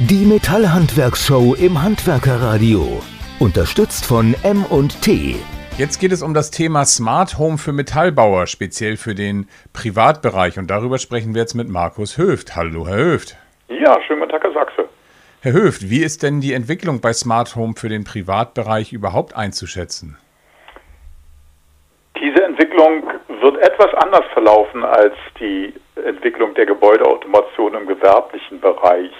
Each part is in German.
Die Metallhandwerkshow im Handwerkerradio. Unterstützt von M&T. Jetzt geht es um das Thema Smart Home für Metallbauer, speziell für den Privatbereich. Und darüber sprechen wir jetzt mit Markus Höft. Hallo, Herr Höft. Ja, schönen guten Tag, Herr Sachse. Herr Höft, wie ist denn die Entwicklung bei Smart Home für den Privatbereich überhaupt einzuschätzen? Diese Entwicklung wird etwas anders verlaufen als die Entwicklung der Gebäudeautomation im gewerblichen Bereich.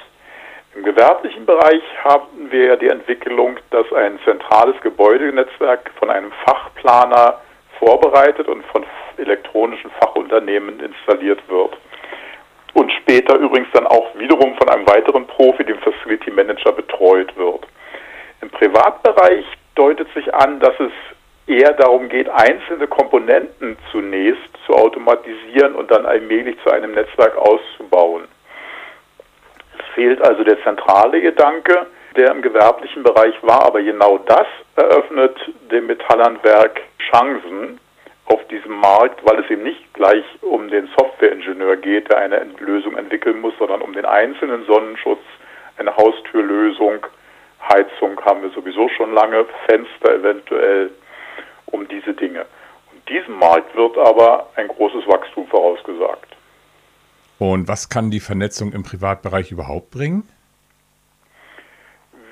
Im gewerblichen Bereich haben wir ja die Entwicklung, dass ein zentrales Gebäudenetzwerk von einem Fachplaner vorbereitet und von elektronischen Fachunternehmen installiert wird. Und später übrigens dann auch wiederum von einem weiteren Profi, dem Facility Manager, betreut wird. Im Privatbereich deutet sich an, dass es eher darum geht, einzelne Komponenten zunächst zu automatisieren und dann allmählich zu einem Netzwerk auszubauen. Fehlt also der zentrale Gedanke, der im gewerblichen Bereich war, aber genau das eröffnet dem Metallhandwerk Chancen auf diesem Markt, weil es eben nicht gleich um den Softwareingenieur geht, der eine Lösung entwickeln muss, sondern um den einzelnen Sonnenschutz, eine Haustürlösung, Heizung haben wir sowieso schon lange, Fenster eventuell um diese Dinge. Und diesem Markt wird aber ein großes Wachstum vorausgesagt. Und was kann die Vernetzung im Privatbereich überhaupt bringen?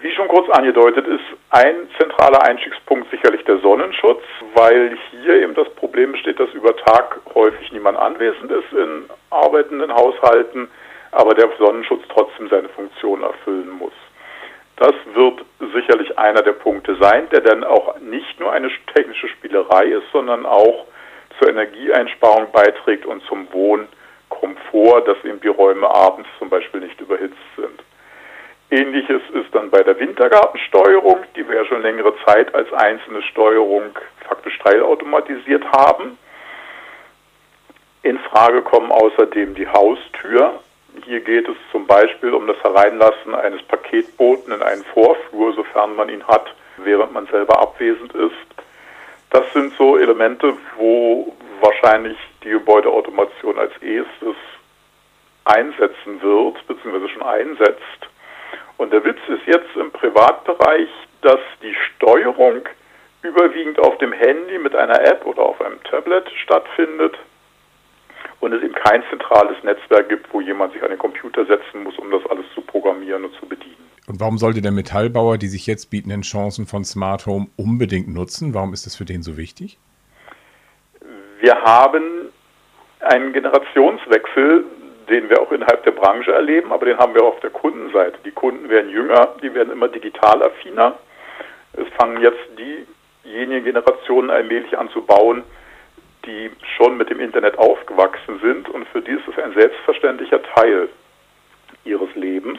Wie schon kurz angedeutet, ist ein zentraler Einstiegspunkt sicherlich der Sonnenschutz, weil hier eben das Problem besteht, dass über Tag häufig niemand anwesend ist in arbeitenden Haushalten, aber der Sonnenschutz trotzdem seine Funktion erfüllen muss. Das wird sicherlich einer der Punkte sein, der dann auch nicht nur eine technische Spielerei ist, sondern auch zur Energieeinsparung beiträgt und zum Wohnkomfort, dass eben die Räume abends zum Beispiel nicht überhitzt sind. Ähnliches ist dann bei der Wintergartensteuerung, die wir ja schon längere Zeit als einzelne Steuerung faktisch teilautomatisiert haben. In Frage kommen außerdem die Haustür, hier geht es zum Beispiel um das Hereinlassen eines Paketboten in einen Vorflur, sofern man ihn hat, während man selber abwesend ist. Das sind so Elemente, wo wahrscheinlich die Gebäudeautomation als erstes einsetzen wird, beziehungsweise schon einsetzt. Und der Witz ist jetzt im Privatbereich, dass die Steuerung überwiegend auf dem Handy mit einer App oder auf einem Tablet stattfindet und es eben kein zentrales Netzwerk gibt, wo jemand sich an den Computer setzen muss, um das alles zu programmieren und zu bedienen. Und warum sollte der Metallbauer die sich jetzt bietenden Chancen von Smart Home unbedingt nutzen? Warum ist das für den so wichtig? Wir haben einen Generationswechsel, den wir auch innerhalb der Branche erleben, aber den haben wir auch auf der Kundenseite. Die Kunden werden jünger, die werden immer digital affiner. Es fangen jetzt diejenigen Generationen allmählich an zu bauen, die schon mit dem Internet aufgewachsen sind und für die ist es ein selbstverständlicher Teil ihres Lebens.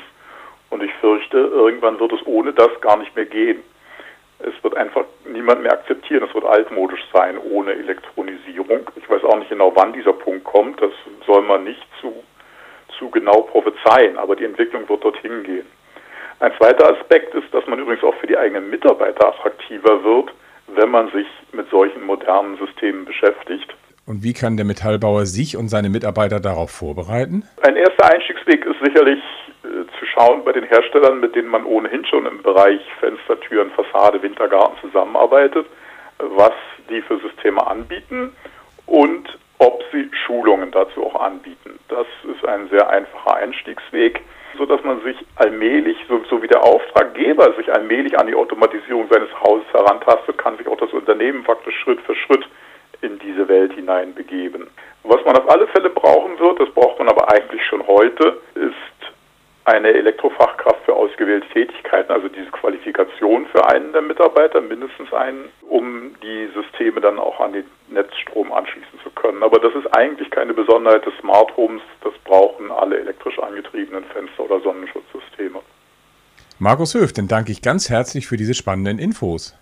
Und ich fürchte, irgendwann wird es ohne das gar nicht mehr gehen. Es wird einfach niemand mehr akzeptieren. Es wird altmodisch sein ohne Elektronisierung. Ich weiß auch nicht genau, wann dieser Punkt kommt. Das soll man nicht zu, zu genau prophezeien, aber die Entwicklung wird dorthin gehen. Ein zweiter Aspekt ist, dass man übrigens auch für die eigenen Mitarbeiter attraktiver wird, wenn man sich mit solchen modernen Systemen beschäftigt. Und wie kann der Metallbauer sich und seine Mitarbeiter darauf vorbereiten? Ein erster Einstiegsweg ist sicherlich äh, zu schauen bei den Herstellern, mit denen man ohnehin schon im Bereich Fenster, Türen, Fassade, Wintergarten zusammenarbeitet, was die für Systeme anbieten und ob sie Schulungen dazu auch anbieten. Das ist ein sehr einfacher Einstiegsweg so dass man sich allmählich, so, so, wie der Auftraggeber sich allmählich an die Automatisierung seines Hauses herantastet, kann sich auch das Unternehmen faktisch Schritt für Schritt in diese Welt hinein begeben. Was man auf alle Fälle brauchen wird, das braucht man aber eigentlich schon heute, ist eine Elektrofachkraft für ausgewählte Tätigkeiten, also diese Qualifikation für einen der Mitarbeiter, mindestens einen, um die Systeme dann auch an den Netzstrom anschließen können. Aber das ist eigentlich keine Besonderheit des Smart Homes, das brauchen alle elektrisch angetriebenen Fenster- oder Sonnenschutzsysteme. Markus Höf, dann danke ich ganz herzlich für diese spannenden Infos.